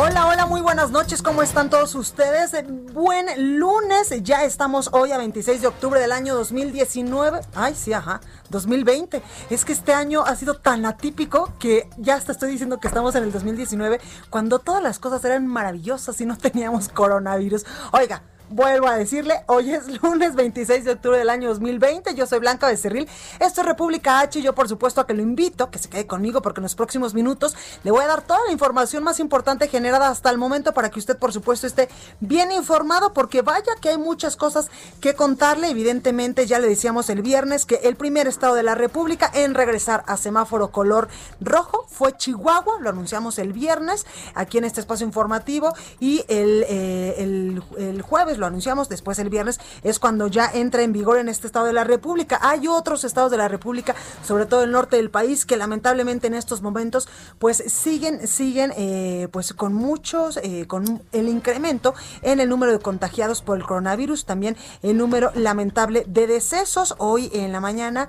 Hola, hola, muy buenas noches, ¿cómo están todos ustedes? Buen lunes, ya estamos hoy a 26 de octubre del año 2019. Ay, sí, ajá, 2020. Es que este año ha sido tan atípico que ya hasta estoy diciendo que estamos en el 2019 cuando todas las cosas eran maravillosas y no teníamos coronavirus. Oiga, Vuelvo a decirle, hoy es lunes 26 de octubre del año 2020, yo soy Blanca Becerril, esto es República H y yo por supuesto a que lo invito, que se quede conmigo porque en los próximos minutos le voy a dar toda la información más importante generada hasta el momento para que usted por supuesto esté bien informado porque vaya que hay muchas cosas que contarle, evidentemente ya le decíamos el viernes que el primer estado de la República en regresar a semáforo color rojo fue Chihuahua, lo anunciamos el viernes aquí en este espacio informativo y el, eh, el, el jueves lo anunciamos, después el viernes es cuando ya entra en vigor en este estado de la República. Hay otros estados de la República, sobre todo el norte del país, que lamentablemente en estos momentos pues siguen, siguen eh, pues con muchos, eh, con el incremento en el número de contagiados por el coronavirus, también el número lamentable de decesos. Hoy en la mañana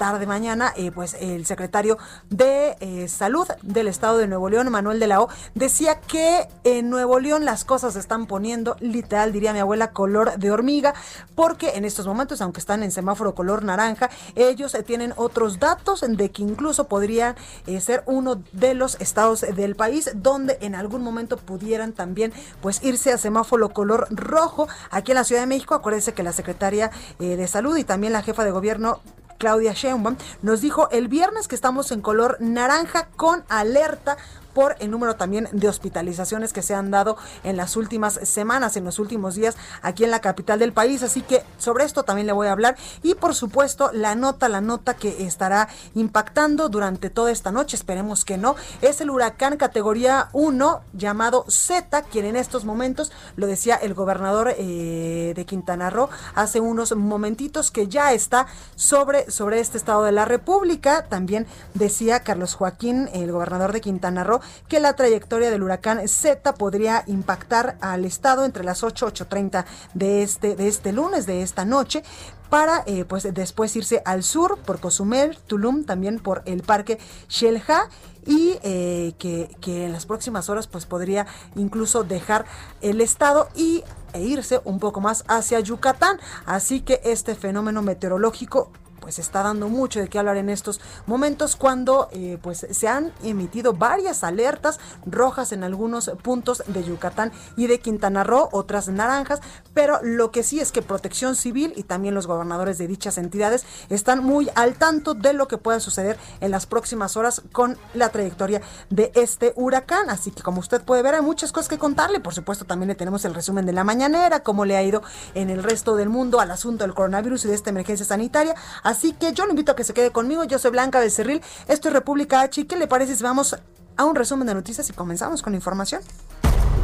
tarde mañana, eh, pues el secretario de eh, Salud del Estado de Nuevo León, Manuel de la O, decía que en Nuevo León las cosas se están poniendo, literal, diría mi abuela, color de hormiga, porque en estos momentos, aunque están en semáforo color naranja, ellos eh, tienen otros datos de que incluso podrían ser uno de los estados del país donde en algún momento pudieran también pues irse a semáforo color rojo. Aquí en la Ciudad de México, acuérdense que la secretaria de Salud y también la jefa de gobierno Claudia Sheinbaum, nos dijo el viernes que estamos en color naranja con alerta por el número también de hospitalizaciones que se han dado en las últimas semanas, en los últimos días aquí en la capital del país. Así que sobre esto también le voy a hablar. Y por supuesto, la nota, la nota que estará impactando durante toda esta noche, esperemos que no, es el huracán categoría 1 llamado Z, quien en estos momentos, lo decía el gobernador eh, de Quintana Roo hace unos momentitos, que ya está sobre, sobre este estado de la República. También decía Carlos Joaquín, el gobernador de Quintana Roo, que la trayectoria del huracán Z podría impactar al estado entre las 8 8.30 de este, de este lunes, de esta noche, para eh, pues después irse al sur por Cozumel, Tulum, también por el parque Shelja y eh, que, que, en las próximas horas pues podría incluso dejar el estado y e irse un poco más hacia Yucatán. Así que este fenómeno meteorológico pues está dando mucho de qué hablar en estos momentos cuando eh, pues se han emitido varias alertas rojas en algunos puntos de Yucatán y de Quintana Roo, otras naranjas, pero lo que sí es que Protección Civil y también los gobernadores de dichas entidades están muy al tanto de lo que pueda suceder en las próximas horas con la trayectoria de este huracán, así que como usted puede ver hay muchas cosas que contarle, por supuesto también le tenemos el resumen de la mañanera, cómo le ha ido en el resto del mundo al asunto del coronavirus y de esta emergencia sanitaria, Así que yo lo invito a que se quede conmigo. Yo soy Blanca Becerril. Esto es República H. ¿Qué le parece si vamos a un resumen de noticias y comenzamos con información?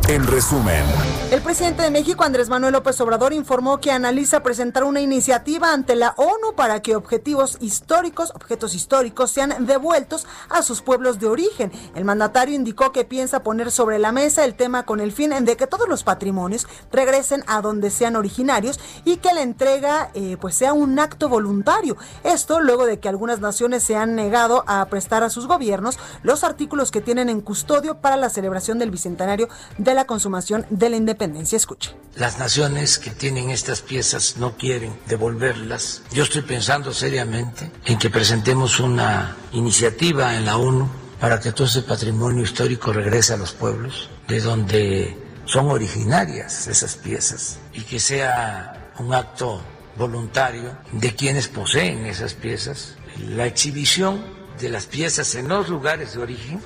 En resumen, el presidente de México, Andrés Manuel López Obrador, informó que analiza presentar una iniciativa ante la ONU para que objetivos históricos, objetos históricos, sean devueltos a sus pueblos de origen. El mandatario indicó que piensa poner sobre la mesa el tema con el fin de que todos los patrimonios regresen a donde sean originarios y que la entrega eh, pues sea un acto voluntario. Esto luego de que algunas naciones se han negado a prestar a sus gobiernos los artículos que tienen en custodio para la celebración del bicentenario de la consumación de la independencia. Escuche. Las naciones que tienen estas piezas no quieren devolverlas. Yo estoy pensando seriamente en que presentemos una iniciativa en la ONU para que todo ese patrimonio histórico regrese a los pueblos de donde son originarias esas piezas y que sea un acto voluntario de quienes poseen esas piezas. La exhibición de las piezas en los lugares de origen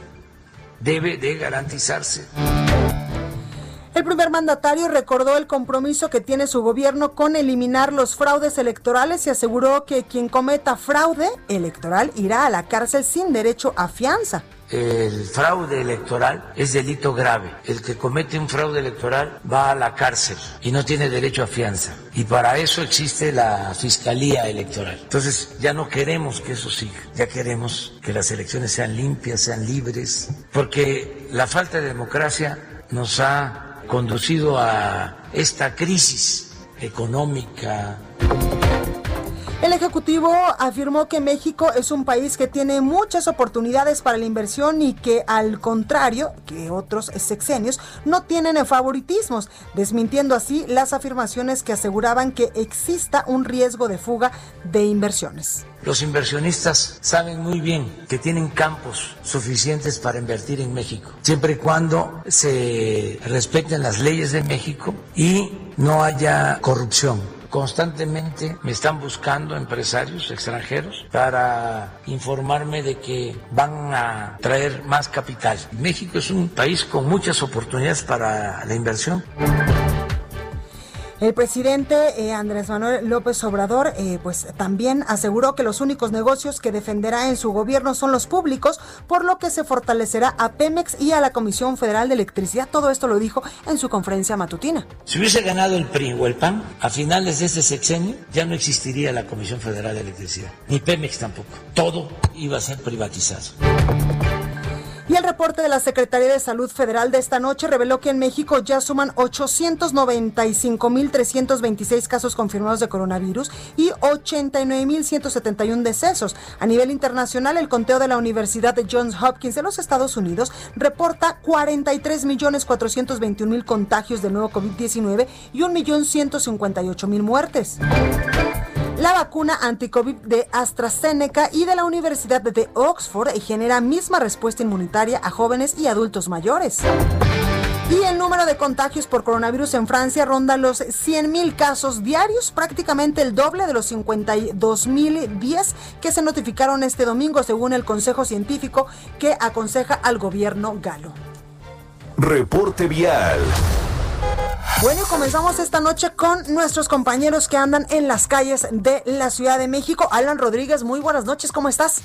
debe de garantizarse. El primer mandatario recordó el compromiso que tiene su gobierno con eliminar los fraudes electorales y aseguró que quien cometa fraude electoral irá a la cárcel sin derecho a fianza. El fraude electoral es delito grave. El que comete un fraude electoral va a la cárcel y no tiene derecho a fianza. Y para eso existe la Fiscalía Electoral. Entonces ya no queremos que eso siga. Ya queremos que las elecciones sean limpias, sean libres. Porque la falta de democracia nos ha conducido a esta crisis económica. El Ejecutivo afirmó que México es un país que tiene muchas oportunidades para la inversión y que al contrario que otros sexenios no tienen favoritismos, desmintiendo así las afirmaciones que aseguraban que exista un riesgo de fuga de inversiones. Los inversionistas saben muy bien que tienen campos suficientes para invertir en México, siempre y cuando se respeten las leyes de México y no haya corrupción Constantemente me están buscando empresarios extranjeros para informarme de que van a traer más capital. México es un país con muchas oportunidades para la inversión. El presidente eh, Andrés Manuel López Obrador eh, pues también aseguró que los únicos negocios que defenderá en su gobierno son los públicos, por lo que se fortalecerá a Pemex y a la Comisión Federal de Electricidad. Todo esto lo dijo en su conferencia matutina. Si hubiese ganado el PRI o el PAN, a finales de este sexenio ya no existiría la Comisión Federal de Electricidad, ni Pemex tampoco. Todo iba a ser privatizado. Y el reporte de la Secretaría de Salud Federal de esta noche reveló que en México ya suman 895.326 casos confirmados de coronavirus y 89.171 decesos. A nivel internacional, el conteo de la Universidad de Johns Hopkins de los Estados Unidos reporta 43.421.000 contagios de nuevo COVID-19 y 1.158.000 muertes la vacuna anticovid de AstraZeneca y de la Universidad de Oxford genera misma respuesta inmunitaria a jóvenes y adultos mayores. Y el número de contagios por coronavirus en Francia ronda los 100.000 casos diarios, prácticamente el doble de los 52.010 que se notificaron este domingo, según el Consejo Científico que aconseja al gobierno galo. Reporte vial. Bueno, comenzamos esta noche con nuestros compañeros que andan en las calles de la Ciudad de México. Alan Rodríguez, muy buenas noches, ¿cómo estás?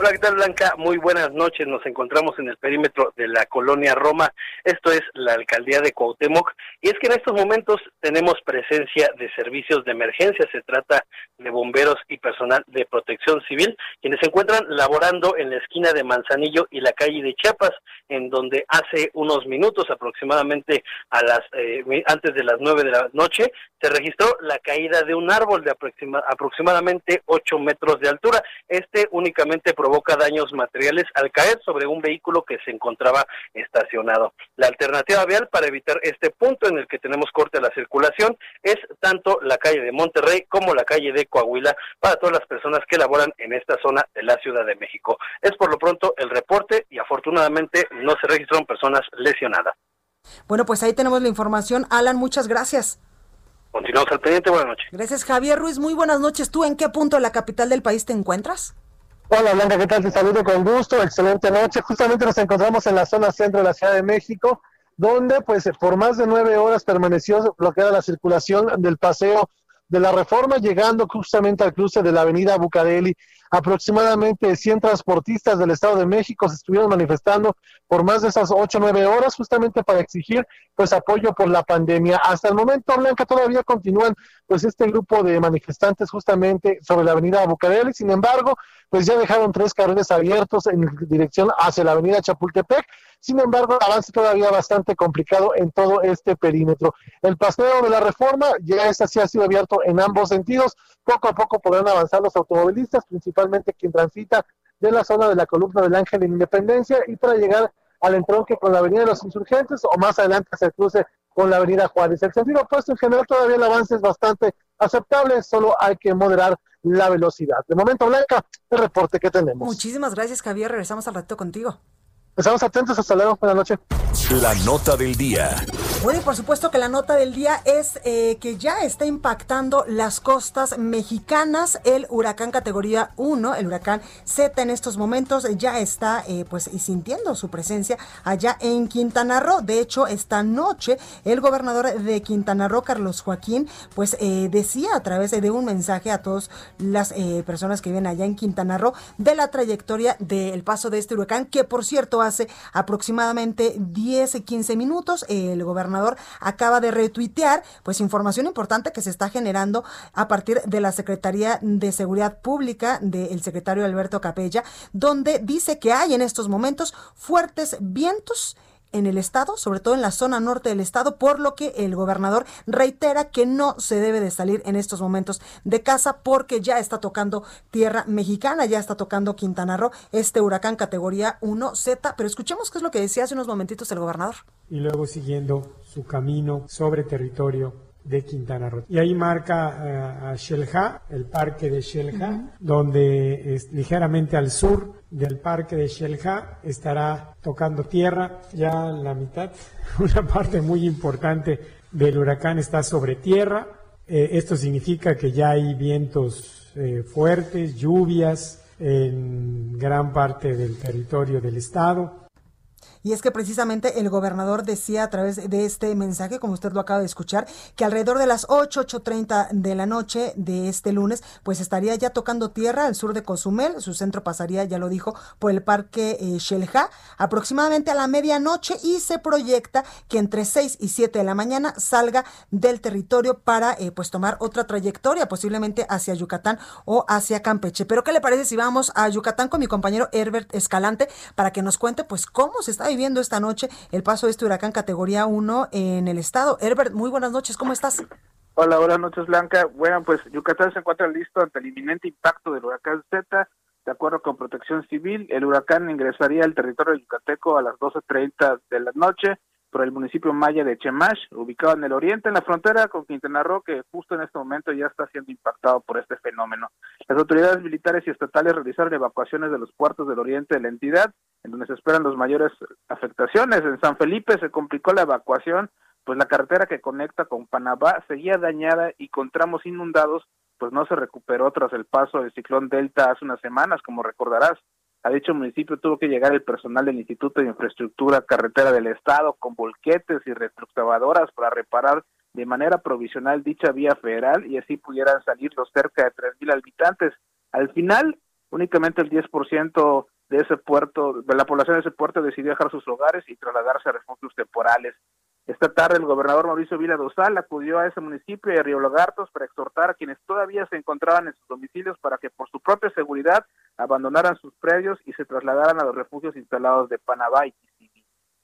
Hola, ¿qué tal Blanca? Muy buenas noches. Nos encontramos en el perímetro de la colonia Roma. Esto es la alcaldía de Cuauhtémoc. Y es que en estos momentos tenemos presencia de servicios de emergencia. Se trata de bomberos y personal de protección civil, quienes se encuentran laborando en la esquina de Manzanillo y la calle de Chiapas, en donde hace unos minutos, aproximadamente a las eh, antes de las nueve de la noche, se registró la caída de un árbol de aproximadamente ocho metros de altura. Este únicamente provoca daños materiales al caer sobre un vehículo que se encontraba estacionado. La alternativa vial para evitar este punto en el que tenemos corte a la circulación es tanto la calle de Monterrey como la calle de Coahuila para todas las personas que laboran en esta zona de la Ciudad de México. Es por lo pronto el reporte y afortunadamente no se registraron personas lesionadas. Bueno, pues ahí tenemos la información. Alan, muchas gracias. Continuamos al pendiente. Buenas noches. Gracias, Javier Ruiz. Muy buenas noches. ¿Tú en qué punto de la capital del país te encuentras? Hola Blanca, ¿qué tal? Te saludo con gusto, excelente noche. Justamente nos encontramos en la zona centro de la Ciudad de México, donde pues por más de nueve horas permaneció bloqueada la circulación del paseo de la reforma, llegando justamente al cruce de la avenida Bucareli aproximadamente 100 transportistas del Estado de México se estuvieron manifestando por más de esas 8 o 9 horas justamente para exigir pues apoyo por la pandemia. Hasta el momento, Blanca, todavía continúan pues este grupo de manifestantes justamente sobre la avenida Bucareli, sin embargo, pues ya dejaron tres carriles abiertos en dirección hacia la avenida Chapultepec, sin embargo, el avance todavía bastante complicado en todo este perímetro. El paseo de la reforma ya esta sí ha sido abierto en ambos sentidos, poco a poco podrán avanzar los automovilistas, principalmente quien transita de la zona de la columna del Ángel de Independencia y para llegar al entronque con la Avenida de los Insurgentes o más adelante el cruce con la Avenida Juárez. El sentido opuesto en general todavía el avance es bastante aceptable, solo hay que moderar la velocidad. De momento, Blanca, el reporte que tenemos. Muchísimas gracias, Javier. Regresamos al rato contigo. Estamos atentos. Hasta luego. Buenas noches. La nota del día. Bueno, y por supuesto que la nota del día es eh, que ya está impactando las costas mexicanas. El huracán categoría 1, el huracán Z en estos momentos ya está eh, pues sintiendo su presencia allá en Quintana Roo. De hecho, esta noche el gobernador de Quintana Roo, Carlos Joaquín, pues eh, decía a través de un mensaje a todas las personas que viven allá en Quintana Roo de la trayectoria del paso de este huracán, que por cierto hace aproximadamente 10, 15 minutos el gobernador acaba de retuitear pues información importante que se está generando a partir de la Secretaría de Seguridad Pública del secretario Alberto Capella, donde dice que hay en estos momentos fuertes vientos en el estado, sobre todo en la zona norte del estado, por lo que el gobernador reitera que no se debe de salir en estos momentos de casa porque ya está tocando tierra mexicana, ya está tocando Quintana Roo, este huracán categoría 1Z, pero escuchemos qué es lo que decía hace unos momentitos el gobernador. Y luego siguiendo su camino sobre territorio de Quintana Roo. Y ahí marca eh, a Xelha, el parque de Xelha, donde es ligeramente al sur del parque de Xelha estará tocando tierra ya la mitad, una parte muy importante del huracán está sobre tierra. Eh, esto significa que ya hay vientos eh, fuertes, lluvias en gran parte del territorio del estado. Y es que precisamente el gobernador decía a través de este mensaje, como usted lo acaba de escuchar, que alrededor de las 8, 8.30 de la noche de este lunes, pues estaría ya tocando tierra al sur de Cozumel. Su centro pasaría, ya lo dijo, por el parque eh, aproximadamente a la medianoche y se proyecta que entre 6 y 7 de la mañana salga del territorio para eh, pues tomar otra trayectoria, posiblemente hacia Yucatán o hacia Campeche. Pero ¿qué le parece si vamos a Yucatán con mi compañero Herbert Escalante para que nos cuente pues cómo se está viviendo esta noche el paso de este huracán categoría 1 en el estado. Herbert, muy buenas noches, ¿cómo estás? Hola, buenas noches, Blanca. Bueno, pues Yucatán se encuentra listo ante el inminente impacto del huracán Z. De acuerdo con Protección Civil, el huracán ingresaría al territorio yucateco a las 12.30 de la noche por el municipio maya de Chemash, ubicado en el oriente, en la frontera con Quintana Roo, que justo en este momento ya está siendo impactado por este fenómeno. Las autoridades militares y estatales realizaron evacuaciones de los puertos del oriente de la entidad, en donde se esperan las mayores afectaciones. En San Felipe se complicó la evacuación, pues la carretera que conecta con Panamá seguía dañada y con tramos inundados, pues no se recuperó tras el paso del ciclón Delta hace unas semanas, como recordarás. A dicho municipio tuvo que llegar el personal del Instituto de Infraestructura Carretera del Estado con volquetes y retroexcavadoras para reparar de manera provisional dicha vía federal y así pudieran salir los cerca de 3.000 habitantes. Al final, únicamente el 10% de ese puerto, de la población de ese puerto decidió dejar sus hogares y trasladarse a refugios temporales. Esta tarde el gobernador Mauricio Vila Dosal acudió a ese municipio de Río Lagartos para exhortar a quienes todavía se encontraban en sus domicilios para que por su propia seguridad abandonaran sus predios y se trasladaran a los refugios instalados de Panamá y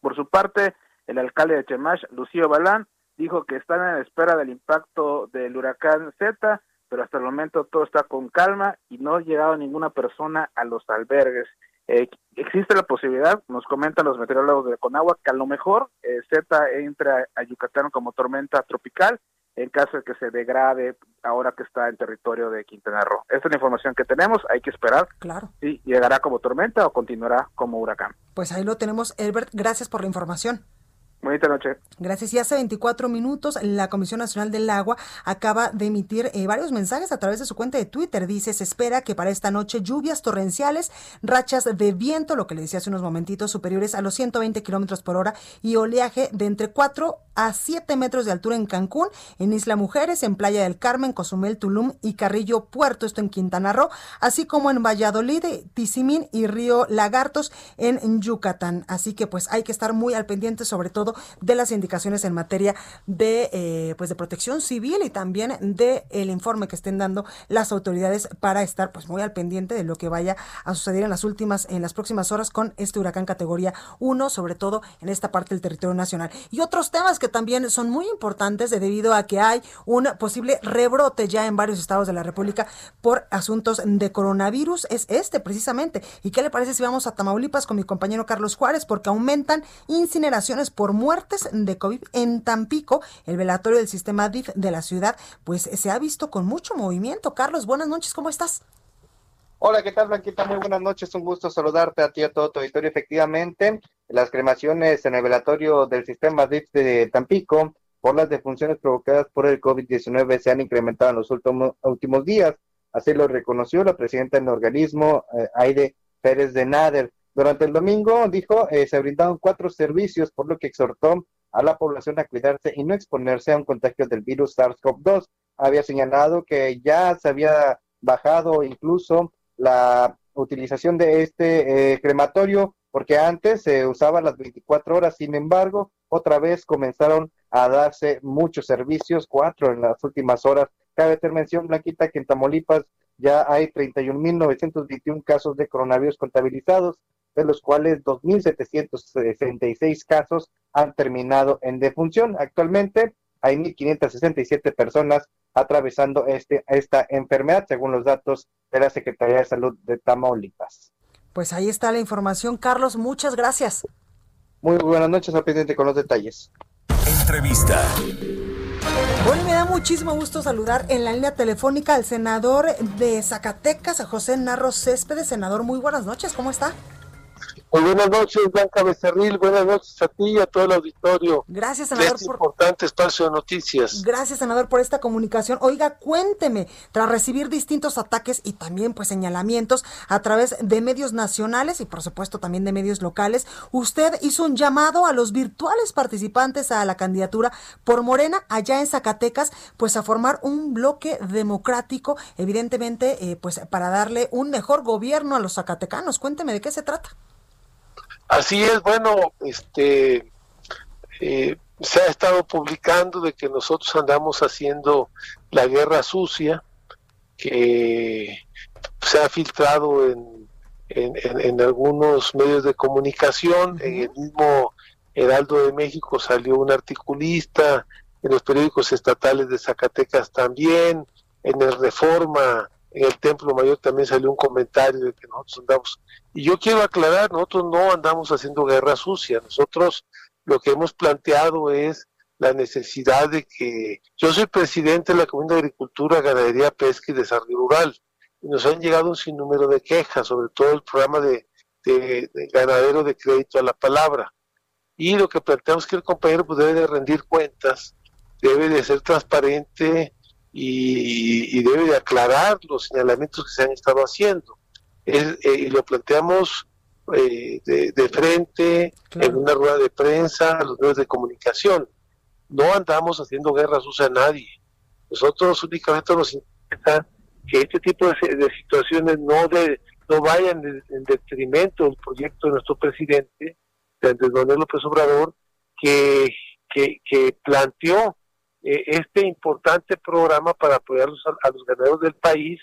Por su parte, el alcalde de Chemash, Lucio Balán, dijo que están en espera del impacto del huracán Z, pero hasta el momento todo está con calma y no ha llegado ninguna persona a los albergues. Eh, existe la posibilidad, nos comentan los meteorólogos de Conagua, que a lo mejor eh, Z entra a Yucatán como tormenta tropical en caso de que se degrade ahora que está en territorio de Quintana Roo. Esta es la información que tenemos, hay que esperar claro. si llegará como tormenta o continuará como huracán. Pues ahí lo tenemos, Herbert, gracias por la información. Bonita noche. Gracias. Y hace 24 minutos la Comisión Nacional del Agua acaba de emitir eh, varios mensajes a través de su cuenta de Twitter. Dice, se espera que para esta noche lluvias torrenciales, rachas de viento, lo que le decía hace unos momentitos, superiores a los 120 kilómetros por hora y oleaje de entre 4 a 7 metros de altura en Cancún, en Isla Mujeres, en Playa del Carmen, Cozumel, Tulum y Carrillo Puerto, esto en Quintana Roo, así como en Valladolid, Tizimín y Río Lagartos en Yucatán. Así que pues hay que estar muy al pendiente, sobre todo de las indicaciones en materia de, eh, pues de protección civil y también de el informe que estén dando las autoridades para estar pues muy al pendiente de lo que vaya a suceder en las últimas, en las próximas horas con este huracán categoría 1, sobre todo en esta parte del territorio nacional. Y otros temas que también son muy importantes debido a que hay un posible rebrote ya en varios estados de la República por asuntos de coronavirus, es este precisamente. ¿Y qué le parece si vamos a Tamaulipas con mi compañero Carlos Juárez? Porque aumentan incineraciones por muertes de COVID en Tampico, el velatorio del sistema DIF de la ciudad, pues se ha visto con mucho movimiento. Carlos, buenas noches, ¿cómo estás? Hola, ¿qué tal, Blanquita? Muy buenas noches, un gusto saludarte a ti y a todo tu auditorio. Efectivamente, las cremaciones en el velatorio del sistema DIF de Tampico por las defunciones provocadas por el COVID-19 se han incrementado en los últimos, últimos días. Así lo reconoció la presidenta del organismo, eh, Aide Pérez de Nader. Durante el domingo, dijo, eh, se brindaron cuatro servicios, por lo que exhortó a la población a cuidarse y no exponerse a un contagio del virus SARS-CoV-2. Había señalado que ya se había bajado incluso la utilización de este eh, crematorio, porque antes se usaba las 24 horas, sin embargo, otra vez comenzaron a darse muchos servicios, cuatro en las últimas horas. Cabe hacer mención, Blanquita, que en Tamaulipas ya hay 31.921 casos de coronavirus contabilizados, de los cuales 2.766 casos han terminado en defunción. Actualmente hay 1.567 personas atravesando este, esta enfermedad, según los datos de la Secretaría de Salud de Tamaulipas. Pues ahí está la información, Carlos. Muchas gracias. Muy buenas noches, al pendiente con los detalles. Entrevista. Bueno, me da muchísimo gusto saludar en la línea telefónica al senador de Zacatecas, José Narro Céspedes. Senador, muy buenas noches, ¿cómo está? Muy buenas noches, Blanca Becerril. Buenas noches a ti y a todo el auditorio. Gracias, senador. este importante espacio de noticias. Gracias, senador, por esta comunicación. Oiga, cuénteme, tras recibir distintos ataques y también pues señalamientos a través de medios nacionales y por supuesto también de medios locales, usted hizo un llamado a los virtuales participantes a la candidatura por Morena allá en Zacatecas, pues a formar un bloque democrático, evidentemente, eh, pues para darle un mejor gobierno a los zacatecanos. Cuénteme de qué se trata. Así es, bueno, este eh, se ha estado publicando de que nosotros andamos haciendo la guerra sucia, que se ha filtrado en, en, algunos medios de comunicación, en el mismo Heraldo de México salió un articulista, en los periódicos estatales de Zacatecas también, en el Reforma en el Templo Mayor también salió un comentario de que nosotros andamos. Y yo quiero aclarar, nosotros no andamos haciendo guerra sucia, nosotros lo que hemos planteado es la necesidad de que yo soy presidente de la Comisión de Agricultura, Ganadería, Pesca y Desarrollo Rural, y nos han llegado un sinnúmero de quejas, sobre todo el programa de, de, ganadero de crédito a la palabra. Y lo que planteamos es que el compañero pues, debe de rendir cuentas, debe de ser transparente y, debe de aclarar los señalamientos que se han estado haciendo. Eh, y lo planteamos eh, de, frente en una rueda de prensa, a los medios de comunicación. No andamos haciendo guerra sucia a nadie. Nosotros únicamente nos interesa que este tipo de, situaciones no de, no vayan en, detrimento del proyecto de nuestro presidente, de Andrés Manuel López Obrador, que, que, que planteó eh, este importante programa para apoyar a, los ganaderos del país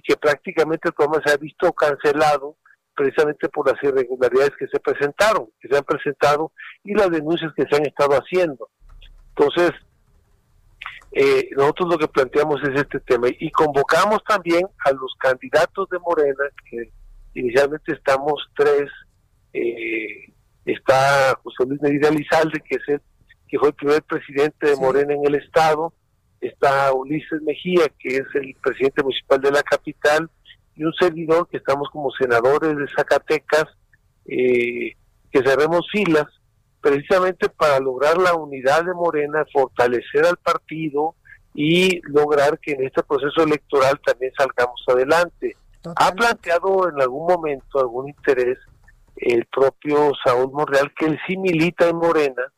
y que prácticamente el programa se ha visto cancelado precisamente por las irregularidades que se presentaron, que se han presentado y las denuncias que se han estado haciendo. Entonces, eh, nosotros lo que planteamos es este tema y convocamos también a los candidatos de Morena, que inicialmente estamos tres, eh, está José Luis Medina Lizalde, que es el que fue el primer presidente de Morena en el estado, está Ulises Mejía, que es el presidente municipal de la capital, y un servidor que estamos como senadores de Zacatecas, eh, que cerremos filas precisamente para lograr la unidad de Morena, fortalecer al partido y lograr que en este proceso electoral también salgamos adelante. Ha planteado en algún momento algún interés el propio Saúl Monreal, que él sí milita en Morena,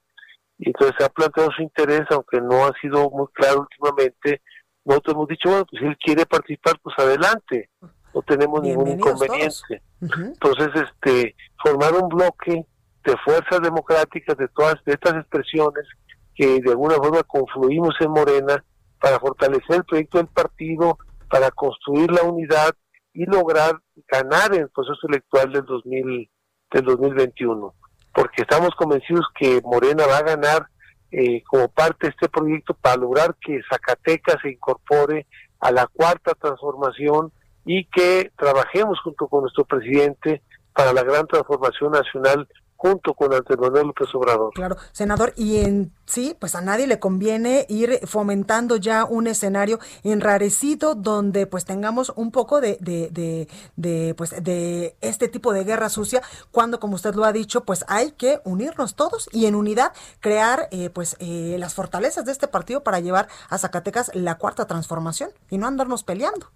y entonces ha planteado su interés, aunque no ha sido muy claro últimamente. Nosotros hemos dicho, bueno, pues si él quiere participar, pues adelante, no tenemos ningún inconveniente. Entonces, este, formar un bloque de fuerzas democráticas de todas estas expresiones que de alguna forma confluimos en Morena para fortalecer el proyecto del partido, para construir la unidad y lograr ganar el proceso electoral del 2000 del 2021 porque estamos convencidos que Morena va a ganar eh, como parte de este proyecto para lograr que Zacatecas se incorpore a la cuarta transformación y que trabajemos junto con nuestro presidente para la gran transformación nacional junto con Andrés Manuel López Obrador. Claro, senador, y en sí, pues a nadie le conviene ir fomentando ya un escenario enrarecido donde pues tengamos un poco de, de, de, pues de este tipo de guerra sucia, cuando como usted lo ha dicho, pues hay que unirnos todos y en unidad crear eh, pues eh, las fortalezas de este partido para llevar a Zacatecas la cuarta transformación y no andarnos peleando.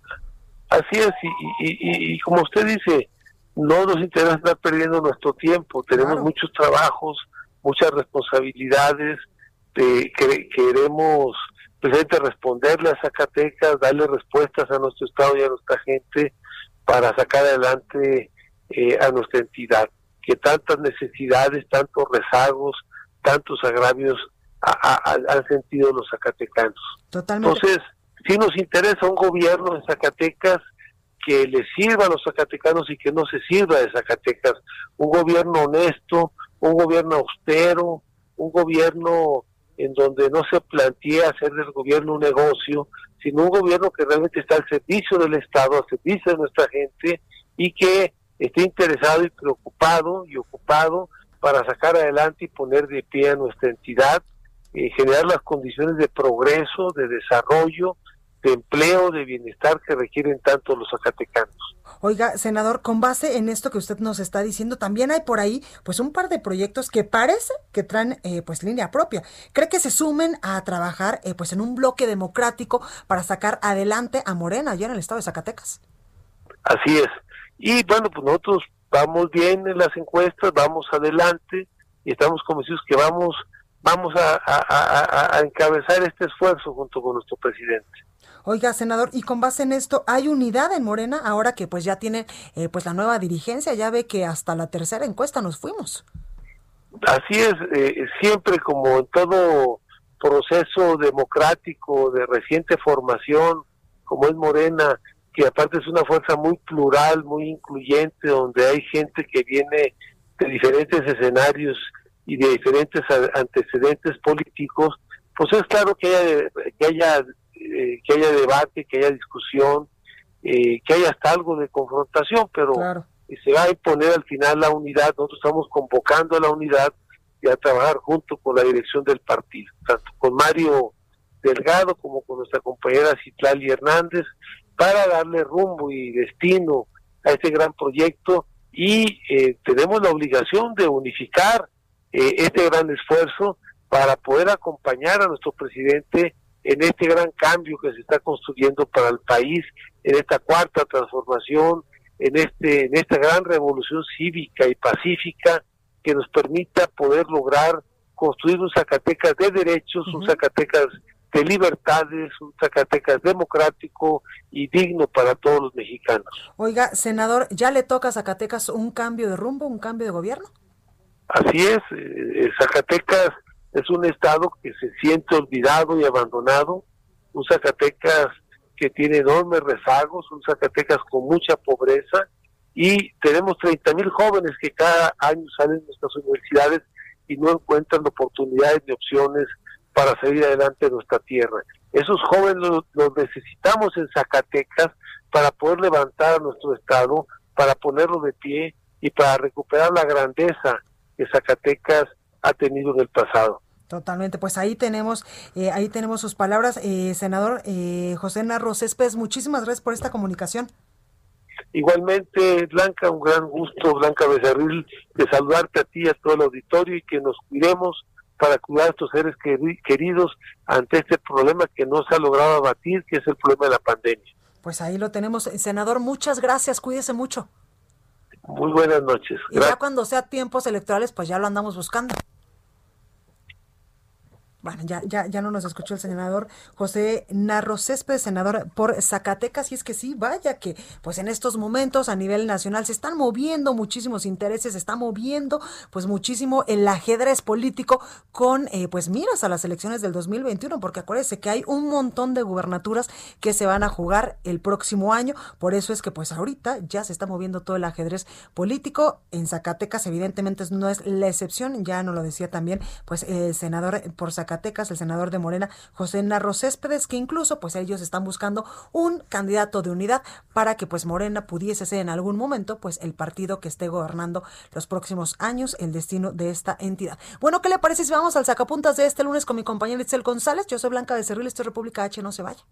Así es, y, y como usted dice, no nos interesa estar perdiendo nuestro tiempo, tenemos muchos trabajos, muchas responsabilidades, de, que, queremos precisamente responderle a Zacatecas, darle respuestas a nuestro Estado y a nuestra gente para sacar adelante eh, a nuestra entidad, que tantas necesidades, tantos rezagos, tantos agravios han sentido los zacatecanos. Entonces, si nos interesa un gobierno en Zacatecas que le sirva a los zacatecanos y que no se sirva de Zacatecas. Un gobierno honesto, un gobierno austero, un gobierno en donde no se plantea hacer del gobierno un negocio, sino un gobierno que realmente está al servicio del Estado, al servicio de nuestra gente y que esté interesado y preocupado y ocupado para sacar adelante y poner de pie a nuestra entidad, eh, generar las condiciones de progreso, de desarrollo, de empleo, de bienestar que requieren tanto los zacatecanos. Oiga, senador, con base en esto que usted nos está diciendo, también hay por ahí pues un par de proyectos que parece que traen eh, pues línea propia. ¿Cree que se sumen a trabajar eh, pues en un bloque democrático para sacar adelante a Morena allá en el estado de Zacatecas? Así es. Y bueno, pues nosotros vamos bien en las encuestas, vamos adelante y estamos convencidos que vamos vamos a encabezar este esfuerzo junto con nuestro presidente. Oiga, senador, y con base en esto, ¿hay unidad en Morena ahora que pues ya tiene eh, pues la nueva dirigencia? Ya ve que hasta la tercera encuesta nos fuimos. Así es, eh, siempre como en todo proceso democrático de reciente formación, como es Morena, que aparte es una fuerza muy plural, muy incluyente, donde hay gente que viene de diferentes escenarios y de diferentes antecedentes políticos, pues es claro que haya, que haya eh, que haya debate, que haya discusión, eh, que haya hasta algo de confrontación, pero se va a imponer al final la unidad. Nosotros estamos convocando a la unidad y a trabajar junto con la dirección del partido, tanto con Mario Delgado como con nuestra compañera Citlali Hernández, para darle rumbo y destino a este gran proyecto y eh, tenemos la obligación de unificar este gran esfuerzo para poder acompañar a nuestro presidente en este gran cambio que se está construyendo para el país, en esta cuarta transformación, en este en esta gran revolución cívica y pacífica que nos permita poder lograr construir un Zacatecas de derechos, un Zacatecas de libertades, un Zacatecas democrático y digno para todos los mexicanos. Oiga, senador, ¿ya le toca a Zacatecas un cambio de rumbo, un cambio de gobierno? Así es, eh, Zacatecas es un estado que se siente olvidado y abandonado, un Zacatecas que tiene enormes rezagos, un Zacatecas con mucha pobreza y tenemos 30 mil jóvenes que cada año salen de nuestras universidades y no encuentran oportunidades ni opciones para salir adelante de nuestra tierra. Esos jóvenes los, los necesitamos en Zacatecas para poder levantar a nuestro estado, para ponerlo de pie y para recuperar la grandeza que Zacatecas ha tenido en el pasado. Totalmente, pues ahí tenemos, eh, ahí tenemos sus palabras, eh, senador eh, José Narro Céspedes, muchísimas gracias por esta comunicación. Igualmente, Blanca, un gran gusto, Blanca Becerril, de saludarte a ti y a todo el auditorio y que nos cuidemos para cuidar a estos seres queridos ante este problema que no se ha logrado abatir, que es el problema de la pandemia. Pues ahí lo tenemos, senador, muchas gracias, cuídese mucho. Muy buenas noches. Y ya cuando sea tiempos electorales, pues ya lo andamos buscando. Bueno, ya, ya, ya no nos escuchó el senador José Narro Céspedes, senador por Zacatecas, y es que sí, vaya que pues en estos momentos a nivel nacional se están moviendo muchísimos intereses, se está moviendo pues muchísimo el ajedrez político con eh, pues miras a las elecciones del 2021, porque acuérdense que hay un montón de gubernaturas que se van a jugar el próximo año, por eso es que pues ahorita ya se está moviendo todo el ajedrez político, en Zacatecas evidentemente no es la excepción, ya nos lo decía también pues el senador por Zacatecas, El senador de Morena, José Narro Céspedes, que incluso pues ellos están buscando un candidato de unidad para que pues Morena pudiese ser en algún momento pues el partido que esté gobernando los próximos años el destino de esta entidad. Bueno, ¿qué le parece si vamos al sacapuntas de este lunes con mi compañero Itzel González? Yo soy Blanca de Cerril, esto es República H, no se vaya.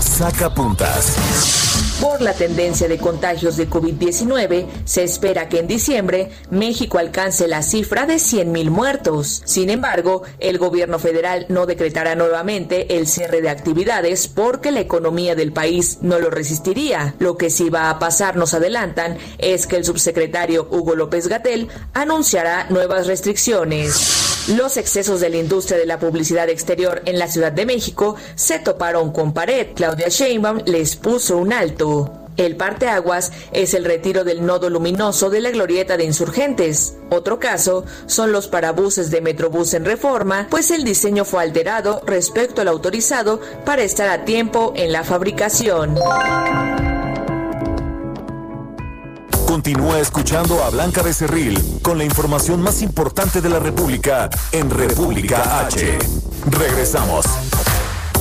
Sacapuntas. Por la tendencia de contagios de COVID-19, se espera que en diciembre México alcance la cifra de 100.000 muertos. Sin embargo, el gobierno federal no decretará nuevamente el cierre de actividades porque la economía del país no lo resistiría. Lo que sí va a pasar, nos adelantan, es que el subsecretario Hugo López Gatel anunciará nuevas restricciones. Los excesos de la industria de la publicidad exterior en la Ciudad de México se toparon con pared. Claudia Sheinbaum les puso un alto. El parteaguas es el retiro del nodo luminoso de la glorieta de insurgentes. Otro caso son los parabuses de Metrobús en reforma, pues el diseño fue alterado respecto al autorizado para estar a tiempo en la fabricación. Continúa escuchando a Blanca Becerril con la información más importante de la República en República H. Regresamos.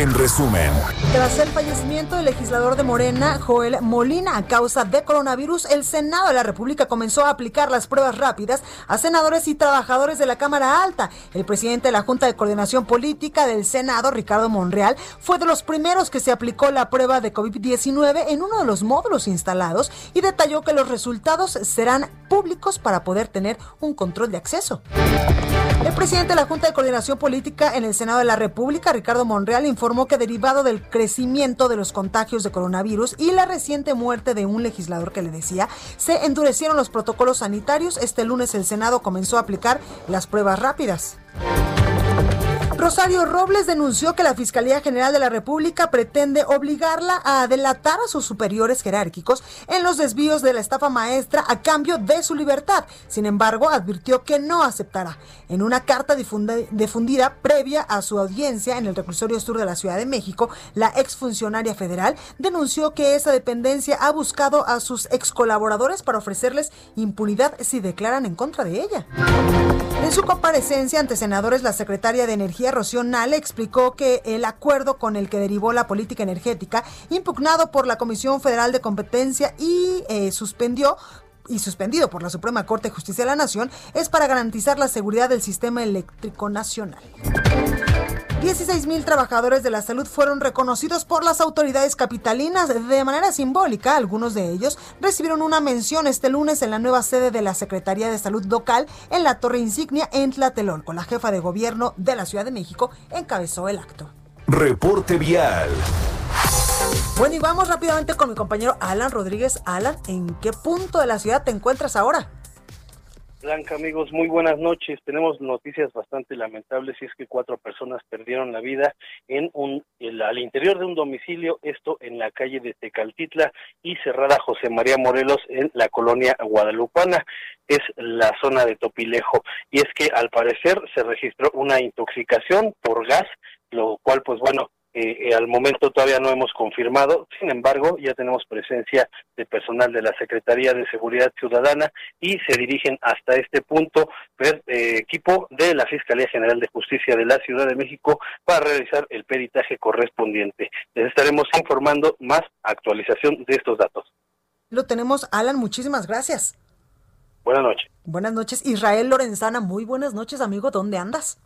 En resumen, tras el fallecimiento del legislador de Morena, Joel Molina, a causa de coronavirus, el Senado de la República comenzó a aplicar las pruebas rápidas a senadores y trabajadores de la Cámara Alta. El presidente de la Junta de Coordinación Política del Senado, Ricardo Monreal, fue de los primeros que se aplicó la prueba de COVID-19 en uno de los módulos instalados y detalló que los resultados serán públicos para poder tener un control de acceso. El presidente de la Junta de Coordinación Política en el Senado de la República, Ricardo Monreal, que derivado del crecimiento de los contagios de coronavirus y la reciente muerte de un legislador que le decía, se endurecieron los protocolos sanitarios. Este lunes el Senado comenzó a aplicar las pruebas rápidas. Rosario Robles denunció que la Fiscalía General de la República pretende obligarla a delatar a sus superiores jerárquicos en los desvíos de la estafa maestra a cambio de su libertad. Sin embargo, advirtió que no aceptará. En una carta difundida previa a su audiencia en el reclusorio sur de la Ciudad de México, la exfuncionaria federal denunció que esa dependencia ha buscado a sus ex colaboradores para ofrecerles impunidad si declaran en contra de ella. En su comparecencia ante senadores, la secretaria de Energía, Nale, explicó que el acuerdo con el que derivó la política energética, impugnado por la Comisión Federal de Competencia y eh, suspendió y suspendido por la Suprema Corte de Justicia de la Nación es para garantizar la seguridad del sistema eléctrico nacional. 16 mil trabajadores de la salud fueron reconocidos por las autoridades capitalinas de manera simbólica. Algunos de ellos recibieron una mención este lunes en la nueva sede de la Secretaría de Salud local en la Torre Insignia en Tlatelolco. La jefa de gobierno de la Ciudad de México encabezó el acto. Reporte vial. Bueno, y vamos rápidamente con mi compañero Alan Rodríguez. Alan, ¿en qué punto de la ciudad te encuentras ahora? Blanca, amigos, muy buenas noches. Tenemos noticias bastante lamentables y es que cuatro personas perdieron la vida en un al interior de un domicilio, esto en la calle de Tecaltitla y cerrada José María Morelos en la colonia guadalupana, es la zona de Topilejo. Y es que al parecer se registró una intoxicación por gas, lo cual pues bueno, eh, eh, al momento todavía no hemos confirmado, sin embargo, ya tenemos presencia de personal de la Secretaría de Seguridad Ciudadana y se dirigen hasta este punto pues, eh, equipo de la Fiscalía General de Justicia de la Ciudad de México para realizar el peritaje correspondiente. Les estaremos informando más actualización de estos datos. Lo tenemos, Alan, muchísimas gracias. Buenas noches. Buenas noches, Israel Lorenzana, muy buenas noches, amigo, ¿dónde andas?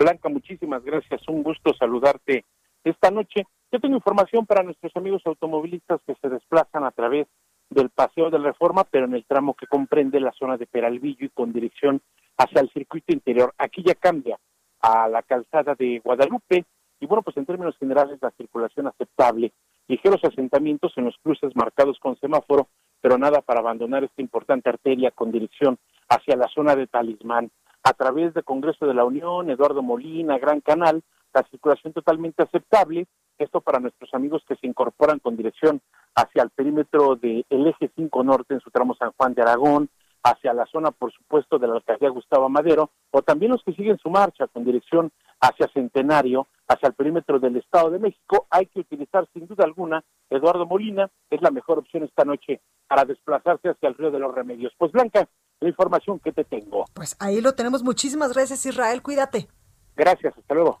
Blanca, muchísimas gracias. Un gusto saludarte esta noche. Yo tengo información para nuestros amigos automovilistas que se desplazan a través del Paseo de la Reforma, pero en el tramo que comprende la zona de Peralvillo y con dirección hacia el circuito interior. Aquí ya cambia a la calzada de Guadalupe y bueno, pues en términos generales la circulación aceptable. Ligeros asentamientos en los cruces marcados con semáforo, pero nada para abandonar esta importante arteria con dirección hacia la zona de Talismán a través del Congreso de la Unión, Eduardo Molina, Gran Canal, la circulación totalmente aceptable, esto para nuestros amigos que se incorporan con dirección hacia el perímetro del eje 5 norte en su tramo San Juan de Aragón, hacia la zona, por supuesto, de la alcaldía Gustavo Madero, o también los que siguen su marcha con dirección hacia Centenario, hacia el perímetro del Estado de México, hay que utilizar sin duda alguna Eduardo Molina, es la mejor opción esta noche para desplazarse hacia el río de los Remedios. Pues Blanca, la información que te tengo. Pues ahí lo tenemos. Muchísimas gracias Israel, cuídate. Gracias, hasta luego.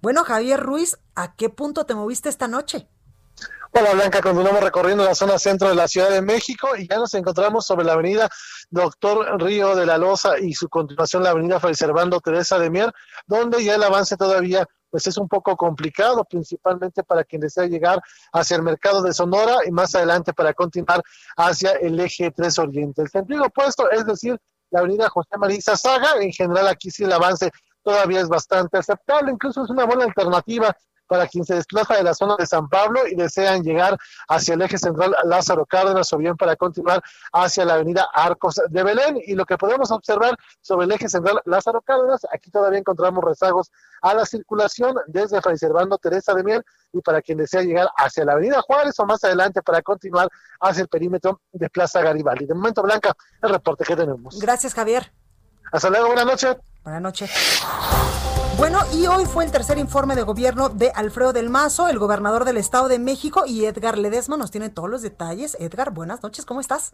Bueno, Javier Ruiz, ¿a qué punto te moviste esta noche? Hola Blanca, continuamos recorriendo la zona centro de la Ciudad de México y ya nos encontramos sobre la avenida Doctor Río de la Loza y su continuación la avenida Fray Servando Teresa de Mier, donde ya el avance todavía pues es un poco complicado, principalmente para quien desea llegar hacia el mercado de Sonora y más adelante para continuar hacia el eje 3 Oriente. El sentido opuesto, es decir, la avenida José María Saga, en general aquí sí el avance todavía es bastante aceptable, incluso es una buena alternativa para quien se desplaza de la zona de San Pablo y desean llegar hacia el eje central Lázaro Cárdenas o bien para continuar hacia la avenida Arcos de Belén. Y lo que podemos observar sobre el eje central Lázaro Cárdenas, aquí todavía encontramos rezagos a la circulación desde Fray Servando Teresa de Miel y para quien desea llegar hacia la avenida Juárez o más adelante para continuar hacia el perímetro de Plaza Garibaldi. De momento, Blanca, el reporte que tenemos. Gracias, Javier. Hasta luego, buenas noches. Buenas noches. Bueno, y hoy fue el tercer informe de gobierno de Alfredo del Mazo, el gobernador del Estado de México, y Edgar Ledesma nos tiene todos los detalles. Edgar, buenas noches, ¿cómo estás?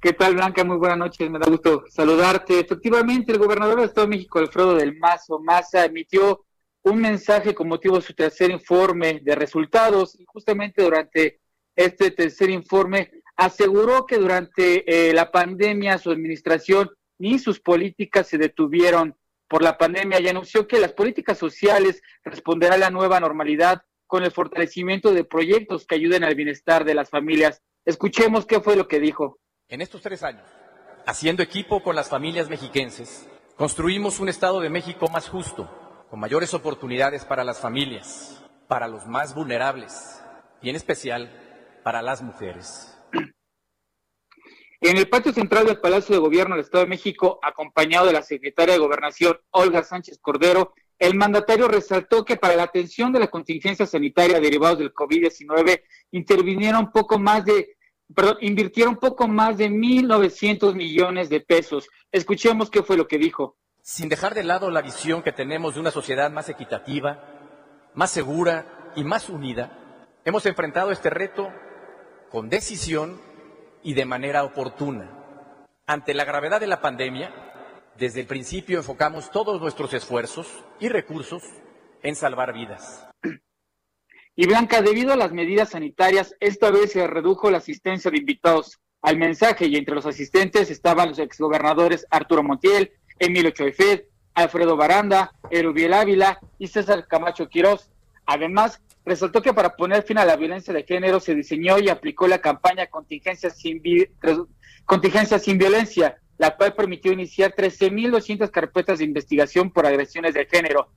¿Qué tal, Blanca? Muy buenas noches, me da gusto saludarte. Efectivamente, el gobernador del Estado de México, Alfredo del Mazo Maza, emitió un mensaje con motivo de su tercer informe de resultados y justamente durante este tercer informe aseguró que durante eh, la pandemia su administración ni sus políticas se detuvieron por la pandemia y anunció que las políticas sociales responderán a la nueva normalidad con el fortalecimiento de proyectos que ayuden al bienestar de las familias. Escuchemos qué fue lo que dijo. En estos tres años, haciendo equipo con las familias mexiquenses, construimos un Estado de México más justo, con mayores oportunidades para las familias, para los más vulnerables y en especial para las mujeres. En el patio central del Palacio de Gobierno del Estado de México, acompañado de la secretaria de Gobernación, Olga Sánchez Cordero, el mandatario resaltó que para la atención de la contingencia sanitaria derivados del COVID-19 intervinieron poco más de, perdón, invirtieron poco más de 1.900 millones de pesos. Escuchemos qué fue lo que dijo. Sin dejar de lado la visión que tenemos de una sociedad más equitativa, más segura y más unida, hemos enfrentado este reto con decisión y de manera oportuna. Ante la gravedad de la pandemia, desde el principio enfocamos todos nuestros esfuerzos y recursos en salvar vidas. Y Blanca, debido a las medidas sanitarias, esta vez se redujo la asistencia de invitados al mensaje y entre los asistentes estaban los exgobernadores Arturo Montiel, Emilio Choifed, Alfredo Baranda, Erubiel Ávila y César Camacho Quirós. Además, resaltó que para poner fin a la violencia de género se diseñó y aplicó la campaña Contingencia sin, Contingencia sin Violencia, la cual permitió iniciar 13.200 carpetas de investigación por agresiones de género.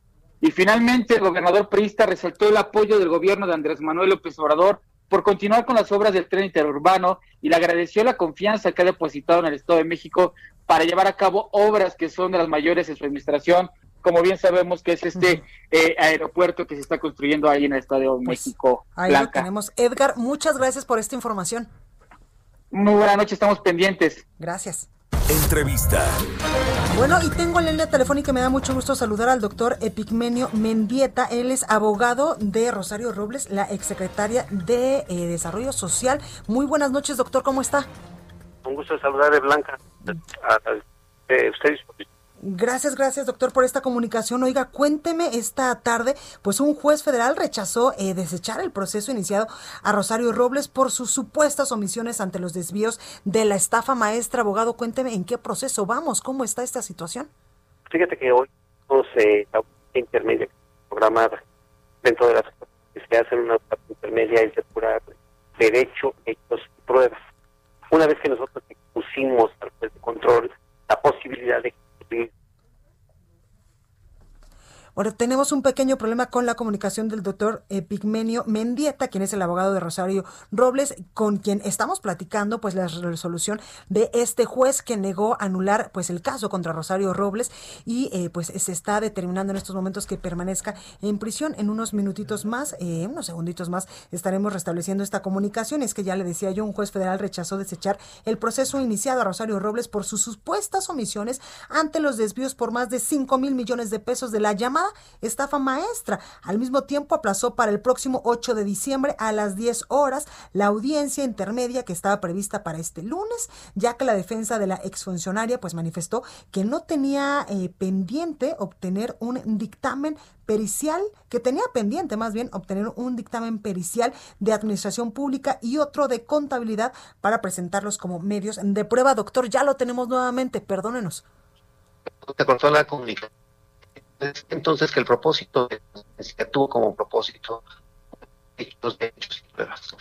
Y finalmente, el gobernador priista resaltó el apoyo del gobierno de Andrés Manuel López Obrador por continuar con las obras del tren interurbano y le agradeció la confianza que ha depositado en el Estado de México para llevar a cabo obras que son de las mayores en su administración, como bien sabemos que es este eh, aeropuerto que se está construyendo ahí en el Estadio de pues, México. Ahí lo tenemos. Edgar, muchas gracias por esta información. Muy buena noche, estamos pendientes. Gracias. Entrevista. Bueno, y tengo en la línea telefónica, me da mucho gusto saludar al doctor Epigmenio Mendieta. Él es abogado de Rosario Robles, la exsecretaria de eh, Desarrollo Social. Muy buenas noches, doctor, ¿cómo está? Un gusto saludar Blanca. A, usted Gracias, gracias doctor por esta comunicación. Oiga, cuénteme esta tarde, pues un juez federal rechazó eh, desechar el proceso iniciado a Rosario Robles por sus supuestas omisiones ante los desvíos de la estafa maestra. Abogado, cuénteme en qué proceso vamos, cómo está esta situación. Fíjate que hoy tenemos eh, la intermedia programada dentro de las que se hacen una intermedia es depurar derecho, hechos y pruebas. Una vez que nosotros pusimos al juez de control la posibilidad de be bueno, tenemos un pequeño problema con la comunicación del doctor Epigmenio Mendieta, quien es el abogado de Rosario Robles, con quien estamos platicando pues la resolución de este juez que negó anular pues el caso contra Rosario Robles y eh, pues se está determinando en estos momentos que permanezca en prisión. En unos minutitos más, eh, unos segunditos más, estaremos restableciendo esta comunicación. Es que ya le decía yo, un juez federal rechazó desechar el proceso iniciado a Rosario Robles por sus supuestas omisiones ante los desvíos por más de 5 mil millones de pesos de la llamada estafa maestra. Al mismo tiempo aplazó para el próximo 8 de diciembre a las 10 horas la audiencia intermedia que estaba prevista para este lunes, ya que la defensa de la exfuncionaria pues manifestó que no tenía eh, pendiente obtener un dictamen pericial, que tenía pendiente más bien obtener un dictamen pericial de administración pública y otro de contabilidad para presentarlos como medios de prueba. Doctor, ya lo tenemos nuevamente, perdónenos. Te cortó la comunicación. Entonces que el propósito de la tuvo como propósito hechos, hechos y pruebas.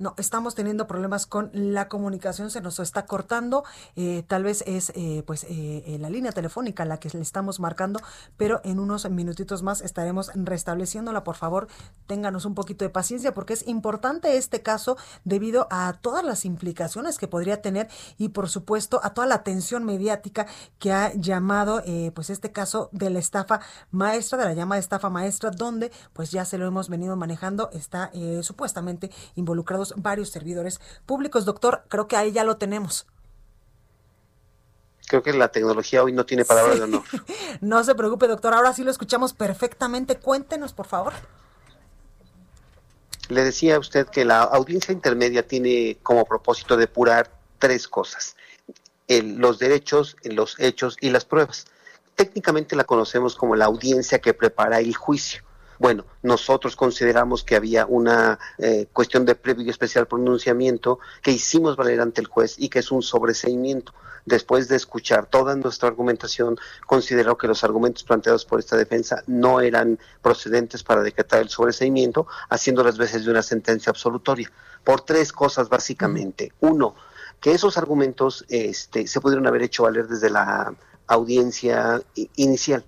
No, estamos teniendo problemas con la comunicación, se nos está cortando. Eh, tal vez es eh, pues eh, la línea telefónica la que le estamos marcando, pero en unos minutitos más estaremos restableciéndola. Por favor, ténganos un poquito de paciencia porque es importante este caso debido a todas las implicaciones que podría tener y por supuesto a toda la atención mediática que ha llamado pues este caso de la estafa maestra, de la llamada estafa maestra, donde pues ya se lo hemos venido manejando, está supuestamente involucrados varios servidores públicos. Doctor, creo que ahí ya lo tenemos. Creo que la tecnología hoy no tiene palabra de honor. no se preocupe, doctor. Ahora sí lo escuchamos perfectamente. Cuéntenos, por favor. Le decía a usted que la audiencia intermedia tiene como propósito depurar tres cosas. los derechos, los hechos y las pruebas. Técnicamente la conocemos como la audiencia que prepara el juicio. Bueno, nosotros consideramos que había una eh, cuestión de previo y especial pronunciamiento que hicimos valer ante el juez y que es un sobreseimiento. Después de escuchar toda nuestra argumentación, consideró que los argumentos planteados por esta defensa no eran procedentes para decretar el sobreseimiento, haciendo las veces de una sentencia absolutoria. Por tres cosas básicamente. Uno, que esos argumentos este, se pudieron haber hecho valer desde la audiencia inicial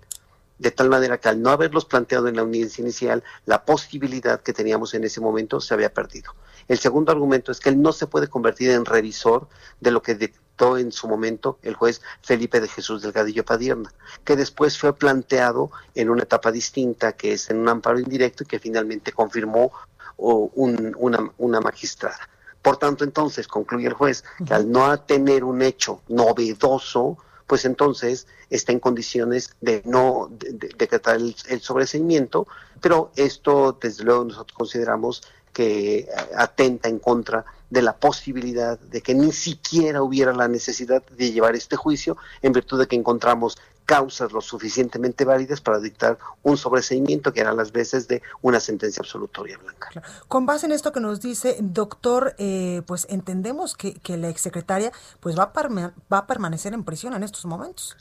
de tal manera que al no haberlos planteado en la audiencia inicial, la posibilidad que teníamos en ese momento se había perdido. El segundo argumento es que él no se puede convertir en revisor de lo que dictó en su momento el juez Felipe de Jesús Delgadillo Padierna, que después fue planteado en una etapa distinta, que es en un amparo indirecto y que finalmente confirmó una, una magistrada. Por tanto, entonces, concluye el juez que al no tener un hecho novedoso, pues entonces está en condiciones de no decretar el, el sobreseimiento, pero esto desde luego nosotros consideramos que atenta en contra de la posibilidad de que ni siquiera hubiera la necesidad de llevar este juicio en virtud de que encontramos causas lo suficientemente válidas para dictar un sobreseimiento que eran las veces de una sentencia absolutoria blanca. Con base en esto que nos dice, doctor, eh, pues entendemos que, que, la exsecretaria pues va a, va a permanecer en prisión en estos momentos.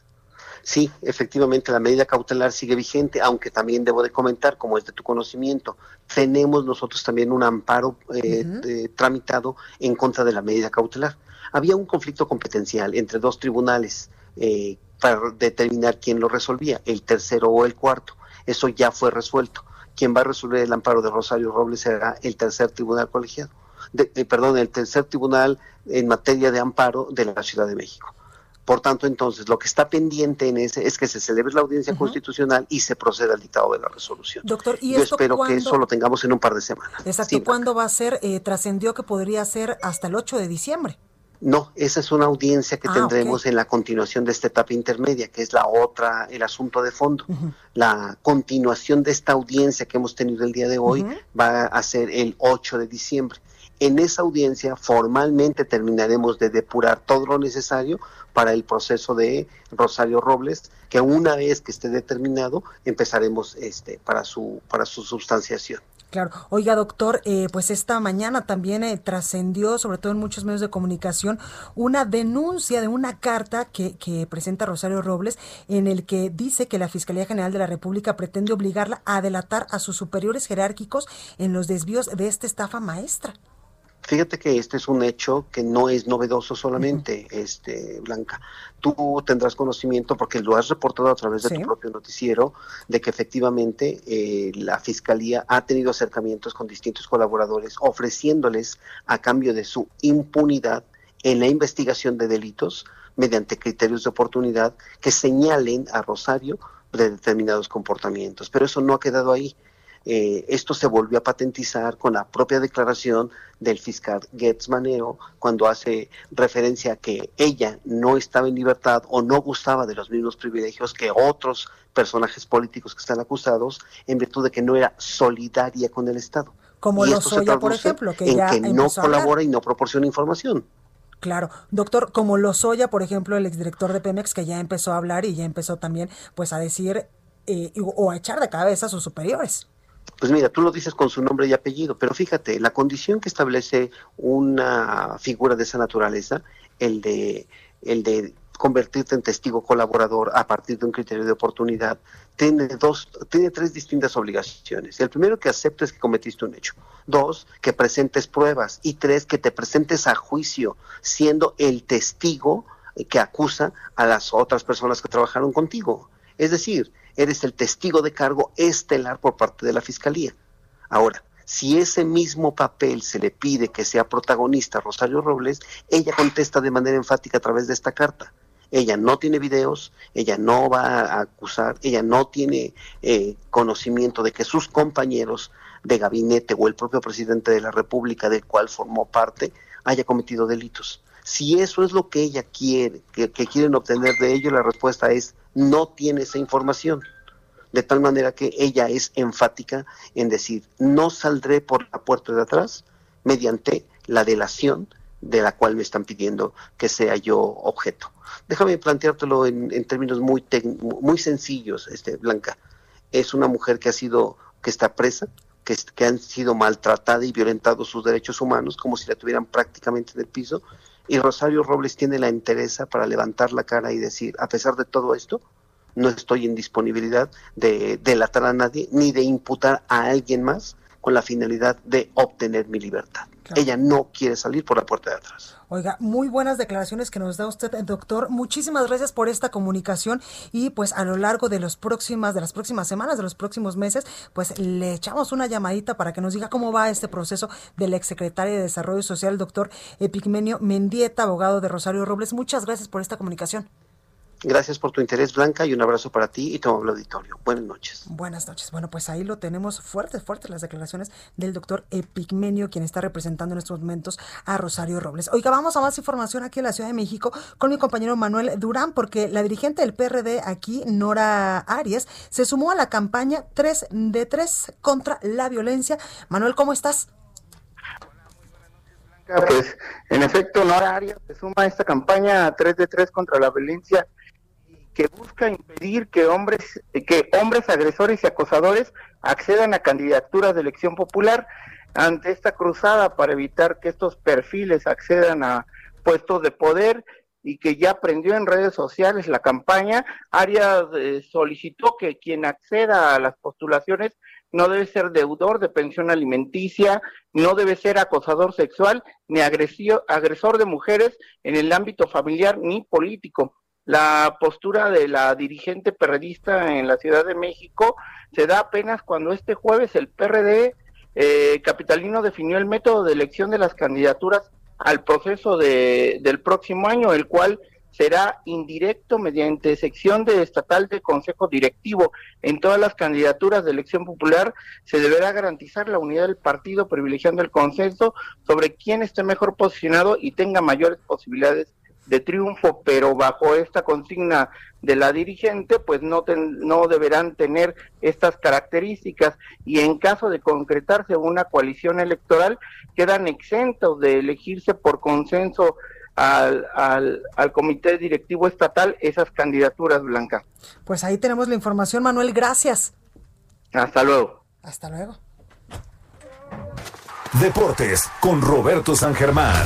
Sí, efectivamente la medida cautelar sigue vigente, aunque también debo de comentar, como es de tu conocimiento, tenemos nosotros también un amparo eh, tramitado en contra de la medida cautelar. Había un conflicto competencial entre dos tribunales. Eh, para determinar quién lo resolvía, el tercero o el cuarto. Eso ya fue resuelto. Quien va a resolver el amparo de Rosario Robles será el tercer tribunal colegiado, eh, perdón, el tercer tribunal en materia de amparo de la Ciudad de México. Por tanto, entonces, lo que está pendiente en ese es que se celebre la audiencia constitucional y se proceda al dictado de la resolución. Doctor, ¿y Yo espero que eso lo tengamos en un par de semanas. Exacto. ¿Cuándo va a ser? Eh, trascendió que podría ser hasta el 8 de diciembre. No, esa es una audiencia que ah, tendremos en la continuación de esta etapa intermedia, que es la otra, el asunto de fondo. La continuación de esta audiencia que hemos tenido el día de hoy va a ser el 8 de diciembre. En esa audiencia formalmente terminaremos de depurar todo lo necesario para el proceso de Rosario Robles, que una vez que esté determinado empezaremos este para su para su sustanciación. Claro. Oiga, doctor, eh, pues esta mañana también eh, trascendió, sobre todo en muchos medios de comunicación, una denuncia de una carta que, que presenta Rosario Robles en el que dice que la Fiscalía General de la República pretende obligarla a delatar a sus superiores jerárquicos en los desvíos de esta estafa maestra. Fíjate que este es un hecho que no es novedoso solamente, este Blanca. Tú tendrás conocimiento porque lo has reportado a través de tu propio noticiero de que efectivamente eh, la fiscalía ha tenido acercamientos con distintos colaboradores ofreciéndoles a cambio de su impunidad en la investigación de delitos mediante criterios de oportunidad que señalen a Rosario de determinados comportamientos. Pero eso no ha quedado ahí eh, esto se volvió a patentizar con la propia declaración del fiscal Getz Maneo cuando hace referencia a que ella no estaba en libertad o no gustaba de los mismos privilegios que otros personajes políticos que están acusados en virtud de que no era solidaria con el Estado. Como lo Lozoya, por ejemplo, que en ya que no colabora y no proporciona información. Claro, doctor, como Lozoya, por ejemplo, el exdirector de Pemex, que ya empezó a hablar y ya empezó también pues a decir eh, o a echar de cabeza a sus superiores. Pues mira, tú lo dices con su nombre y apellido, pero fíjate, la condición que establece una figura de esa naturaleza, el de, el de convertirte en testigo colaborador a partir de un criterio de oportunidad, tiene dos, tiene tres distintas obligaciones. El primero que aceptes que cometiste un hecho. Dos, que presentes pruebas. Y tres, que te presentes a juicio, siendo el testigo que acusa a las otras personas que trabajaron contigo. Es decir, eres el testigo de cargo estelar por parte de la Fiscalía. Ahora, si ese mismo papel se le pide que sea protagonista Rosario Robles, ella contesta de manera enfática a través de esta carta. Ella no tiene videos, ella no va a acusar, ella no tiene eh, conocimiento de que sus compañeros de gabinete o el propio presidente de la República del cual formó parte haya cometido delitos. Si eso es lo que ella quiere, que quieren obtener de ello, la respuesta es no tiene esa información. De tal manera que ella es enfática en decir, no saldré por la puerta de atrás mediante la delación de la cual me están pidiendo que sea yo objeto. Déjame planteártelo en, términos muy, muy sencillos, este, Blanca. Es una mujer que ha sido, que está presa, que, que han sido maltratada y violentados sus derechos humanos, como si la tuvieran prácticamente en el piso, y Rosario Robles tiene la entereza para levantar la cara y decir, a pesar de todo esto, no estoy en disponibilidad de delatar a nadie ni de imputar a alguien más con la finalidad de obtener mi libertad. Ella no quiere salir por la puerta de atrás. Oiga, muy buenas declaraciones que nos da usted, doctor. Muchísimas gracias por esta comunicación y pues a lo largo de los próximas de las próximas semanas, de los próximos meses, pues le echamos una llamadita para que nos diga cómo va este proceso del exsecretario de Desarrollo Social, doctor Epigmenio Mendieta, abogado de Rosario Robles. Muchas gracias por esta comunicación. Gracias por tu interés, Blanca, y un abrazo para ti y todo el auditorio. Buenas noches. Buenas noches. Bueno, pues ahí lo tenemos fuertes, fuertes las declaraciones del doctor Epigmenio, quien está representando en estos momentos a Rosario Robles. Oiga, vamos a más información aquí en la Ciudad de México con mi compañero Manuel Durán, porque la dirigente del PRD aquí, Nora Arias, se sumó a la campaña 3 de 3 contra la violencia. Manuel, ¿cómo estás? Pues en efecto, Nora Arias se suma a esta campaña 3 de 3 contra la violencia que busca impedir que hombres, que hombres agresores y acosadores accedan a candidaturas de elección popular ante esta cruzada para evitar que estos perfiles accedan a puestos de poder y que ya aprendió en redes sociales la campaña, Arias eh, solicitó que quien acceda a las postulaciones no debe ser deudor de pensión alimenticia, no debe ser acosador sexual, ni agresor de mujeres en el ámbito familiar ni político. La postura de la dirigente perredista en la Ciudad de México se da apenas cuando este jueves el PRD eh, capitalino definió el método de elección de las candidaturas al proceso de, del próximo año, el cual será indirecto mediante sección de estatal de consejo directivo. En todas las candidaturas de elección popular se deberá garantizar la unidad del partido privilegiando el consenso sobre quién esté mejor posicionado y tenga mayores posibilidades de triunfo, pero bajo esta consigna de la dirigente, pues no, no deberán tener estas características y en caso de concretarse una coalición electoral, quedan exentos de elegirse por consenso al, al, al comité directivo estatal esas candidaturas, Blanca. Pues ahí tenemos la información, Manuel, gracias. Hasta luego. Hasta luego. Deportes con Roberto San Germán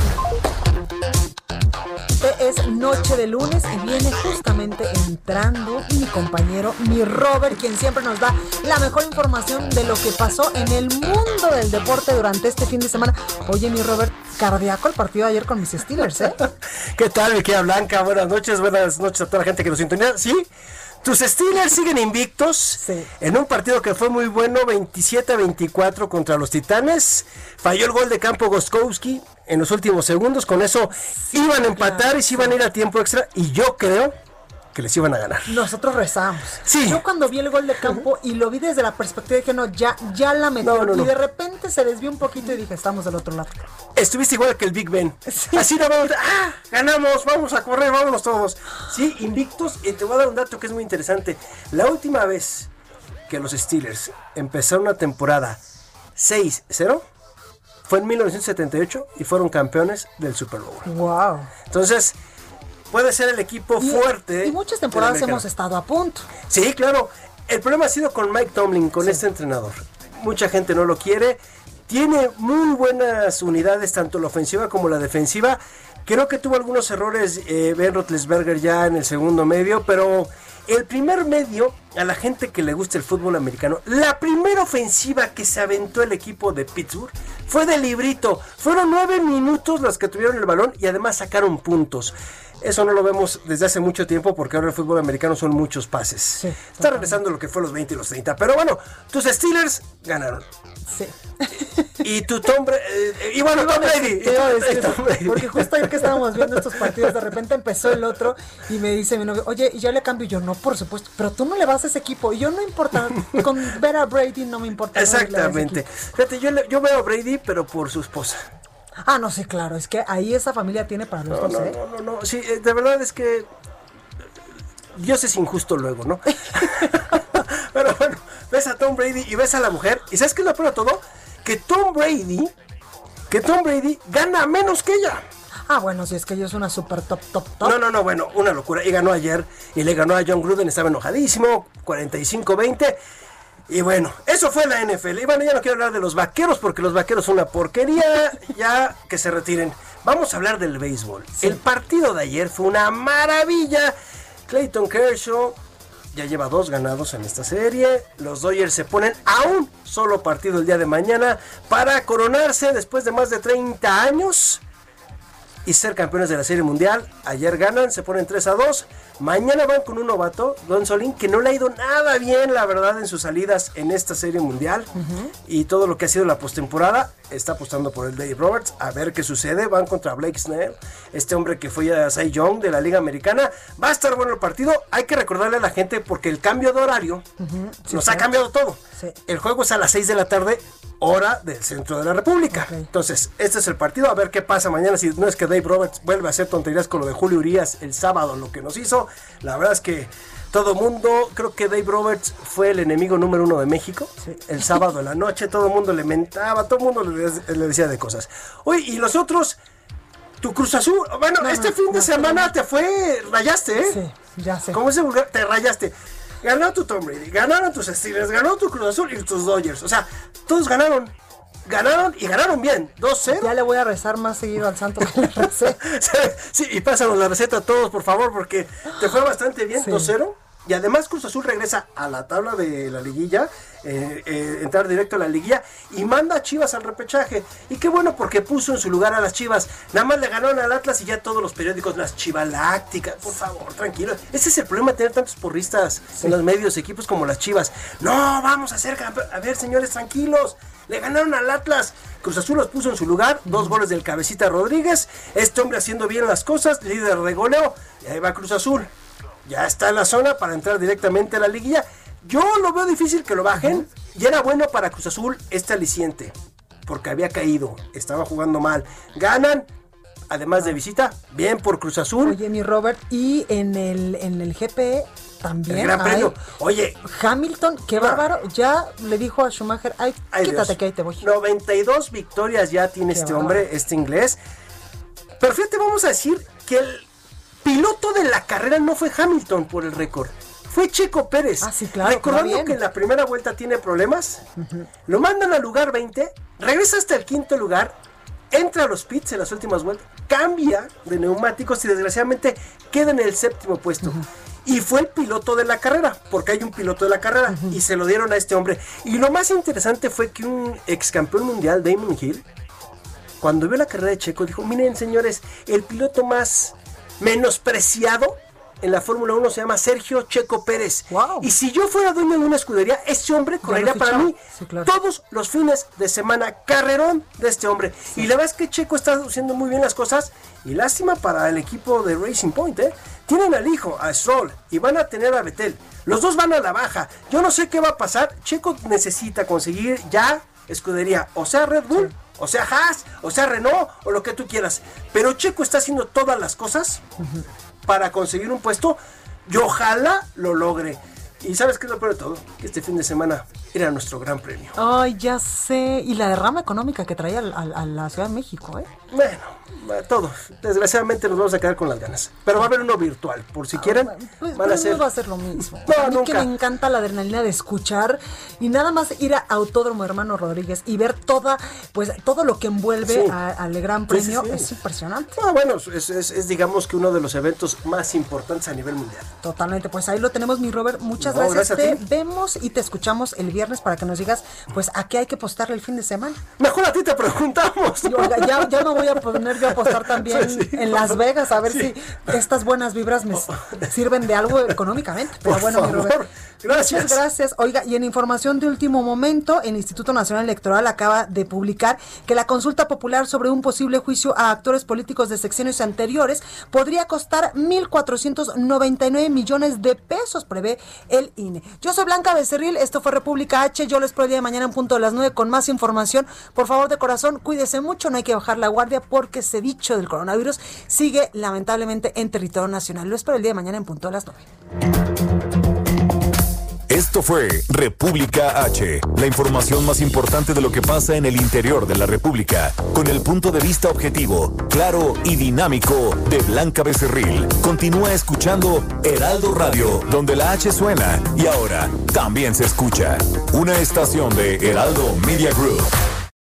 noche de lunes y viene justamente entrando mi compañero, mi Robert, quien siempre nos da la mejor información de lo que pasó en el mundo del deporte durante este fin de semana. Oye, mi Robert, cardíaco el partido de ayer con mis Steelers, ¿eh? ¿Qué tal, mi Blanca? Buenas noches, buenas noches a toda la gente que nos sintoniza. Sí, tus Steelers siguen invictos en un partido que fue muy bueno, 27-24 contra los Titanes. Falló el gol de campo Goskowski en los últimos segundos. Con eso iban a empatar y se iban a ir a tiempo extra. Y yo creo que les iban a ganar. Nosotros rezamos. Sí. Yo cuando vi el gol de campo y lo vi desde la perspectiva dije, no, ya, ya la metió. No, no, no. Y de repente se desvió un poquito y dije, estamos del otro lado. Estuviste igual que el Big Ben. Así no vamos, ah, ganamos, vamos a correr, vámonos todos. Sí, invictos. Y te voy a dar un dato que es muy interesante. La última vez que los Steelers empezaron una temporada 6-0 fue en 1978 y fueron campeones del Super Bowl. Wow. Entonces, puede ser el equipo fuerte. Y muchas temporadas hemos estado a punto. Sí, claro. El problema ha sido con Mike Tomlin, con este entrenador. Mucha gente no lo quiere. Tiene muy buenas unidades, tanto la ofensiva como la defensiva. Creo que tuvo algunos errores eh, Ben Roethlisberger ya en el segundo medio, pero el primer medio, a la gente que le gusta el fútbol americano, la primera ofensiva que se aventó el equipo de Pittsburgh fue de librito. Fueron nueve minutos las que tuvieron el balón y además sacaron puntos. Eso no lo vemos desde hace mucho tiempo porque ahora el fútbol americano son muchos pases. Está regresando lo que fue los 20 y los 30. Pero bueno, tus Steelers ganaron. Sí. Y tu Tom Brady. y bueno, Tom Brady. Porque justo ayer que estábamos viendo estos partidos, de repente empezó el otro y me dice mi novio, oye, y ya le cambio. Y yo, no, por supuesto, pero tú no le vas a ese equipo. Y yo no importa, con ver a Brady no me importa. Exactamente. Fíjate, yo, le- yo veo a Brady, pero por su esposa. Ah, no, sí, claro, es que ahí esa familia tiene para los No, no, ¿eh? no, no, no. Sí, eh, de verdad es que. Dios es injusto luego, ¿no? Pero bueno, ves a Tom Brady y ves a la mujer. ¿Y sabes qué es lo peor de todo? Que Tom Brady. Que Tom Brady gana menos que ella. Ah, bueno, si es que ella es una super top, top, top. No, no, no, bueno, una locura. Y ganó ayer y le ganó a John Gruden, estaba enojadísimo, 45-20. Y bueno, eso fue la NFL. Y bueno, ya no quiero hablar de los vaqueros porque los vaqueros son una porquería. Ya que se retiren. Vamos a hablar del béisbol. El partido de ayer fue una maravilla. Clayton Kershaw ya lleva dos ganados en esta serie. Los Dodgers se ponen a un solo partido el día de mañana para coronarse después de más de 30 años y ser campeones de la Serie Mundial. Ayer ganan, se ponen 3 a 2. Mañana van con un novato, Don Solín, que no le ha ido nada bien, la verdad, en sus salidas en esta Serie Mundial. Y todo lo que ha sido la postemporada, está apostando por el Dave Roberts. A ver qué sucede. Van contra Blake Snell, este hombre que fue a Cy Young de la Liga Americana. Va a estar bueno el partido. Hay que recordarle a la gente porque el cambio de horario nos ha cambiado todo. El juego es a las 6 de la tarde, hora del centro de la República. Entonces, este es el partido. A ver qué pasa mañana. Si no es que Dave Roberts vuelve a hacer tonterías con lo de Julio Urias el sábado, lo que nos hizo. La verdad es que todo mundo, creo que Dave Roberts fue el enemigo número uno de México. El sábado en la noche, todo el mundo le mentaba, todo el mundo le, le decía de cosas. Oye, y los otros, tu Cruz Azul, bueno, este fin de semana te fue, rayaste, ¿eh? Sí, ya sé. ¿Cómo es vulgar? Te rayaste. Ganó tu Tom Brady, ganaron tus Steelers, ganó tu Cruz Azul y tus Dodgers. O sea, todos ganaron. Ganaron y ganaron bien. 2-0. Ya le voy a rezar más seguido al santo que le recé. sí, y pásanos la receta a todos, por favor, porque te fue bastante bien. Sí. 2-0. Y además Cruz Azul regresa a la tabla de la liguilla, eh, eh, entrar directo a la liguilla y manda a Chivas al repechaje. Y qué bueno porque puso en su lugar a las Chivas. Nada más le ganaron al Atlas y ya todos los periódicos, las Chivalácticas. Por favor, tranquilo. Ese es el problema de tener tantos porristas en los medios, equipos como las Chivas. No, vamos a ser campeones. A ver, señores, tranquilos. Le ganaron al Atlas. Cruz Azul los puso en su lugar. Dos goles del cabecita Rodríguez. Este hombre haciendo bien las cosas. Líder de goleo. Y ahí va Cruz Azul. Ya está en la zona para entrar directamente a la liguilla. Yo lo veo difícil que lo bajen. Y era bueno para Cruz Azul este aliciente. Porque había caído. Estaba jugando mal. Ganan. Además de visita. Bien por Cruz Azul. Oye, mi Robert, y en el, en el GP también. El Gran hay Premio. Oye. Hamilton, qué bárbaro. Ya le dijo a Schumacher, ay, Ay, quítate Dios. que ahí te voy. 92 victorias ya tiene Qué este bárbaro. hombre, este inglés. Pero fíjate, vamos a decir que el piloto de la carrera no fue Hamilton por el récord. Fue Checo Pérez. Ah, sí, claro, Recordando que en la primera vuelta tiene problemas, lo mandan al lugar 20, regresa hasta el quinto lugar, entra a los pits en las últimas vueltas, cambia de neumáticos y desgraciadamente queda en el séptimo puesto. Y fue el piloto de la carrera, porque hay un piloto de la carrera, y se lo dieron a este hombre. Y lo más interesante fue que un ex campeón mundial, Damon Hill, cuando vio la carrera de Checo, dijo, miren señores, el piloto más menospreciado en la Fórmula 1 se llama Sergio Checo Pérez. Y si yo fuera dueño de una escudería, ese hombre correría para mí todos los fines de semana. Carrerón de este hombre. Y la verdad es que Checo está haciendo muy bien las cosas. Y lástima para el equipo de Racing Point, ¿eh? Tienen al hijo, a Stroll, y van a tener a Betel. Los dos van a la baja. Yo no sé qué va a pasar. Checo necesita conseguir ya escudería, o sea Red Bull, o sea Haas, o sea Renault, o lo que tú quieras. Pero Checo está haciendo todas las cosas para conseguir un puesto y ojalá lo logre. Y sabes qué es lo peor de todo? Que este fin de semana era nuestro gran premio. Ay, ya sé. Y la derrama económica que traía a, la Ciudad de México, ¿eh? Bueno, todo. Desgraciadamente nos vamos a quedar con las ganas. Pero va a haber uno virtual, por si ah, quieren. Pues, van a ser... no va a ser lo mismo. No, a mí que me encanta la adrenalina de escuchar y nada más ir a Autódromo Hermano Rodríguez y ver toda, pues, todo lo que envuelve al Gran Premio es impresionante. Ah, bueno, es, es, digamos que uno de los eventos más importantes a nivel mundial. Totalmente, pues ahí lo tenemos, mi Robert. Muchas gracias. te vemos y te escuchamos el viernes para que nos digas, pues, a qué hay que apostarle el fin de semana. Mejor a ti te preguntamos. ya, ya, me voy a poner yo a apostar también en Las Vegas, a ver si estas buenas vibras me sirven de algo económicamente. Pero bueno, mi Robert. Gracias. Muchas gracias. Oiga, y en información de último momento, el Instituto Nacional Electoral acaba de publicar que la consulta popular sobre un posible juicio a actores políticos de secciones anteriores podría costar 1.499 millones de pesos, prevé el INE. Yo soy Blanca Becerril, esto fue República H, yo les espero el día de mañana en punto de las 9 con más información. Por favor, de corazón, cuídese mucho, no hay que bajar la guardia porque ese bicho del coronavirus sigue lamentablemente en territorio nacional. Lo espero el día de mañana en punto de las 9. Esto fue República H, la información más importante de lo que pasa en el interior de la República, con el punto de vista objetivo, claro y dinámico de Blanca Becerril. Continúa escuchando Heraldo Radio, donde la H suena y ahora también se escucha. Una estación de Heraldo Media Group.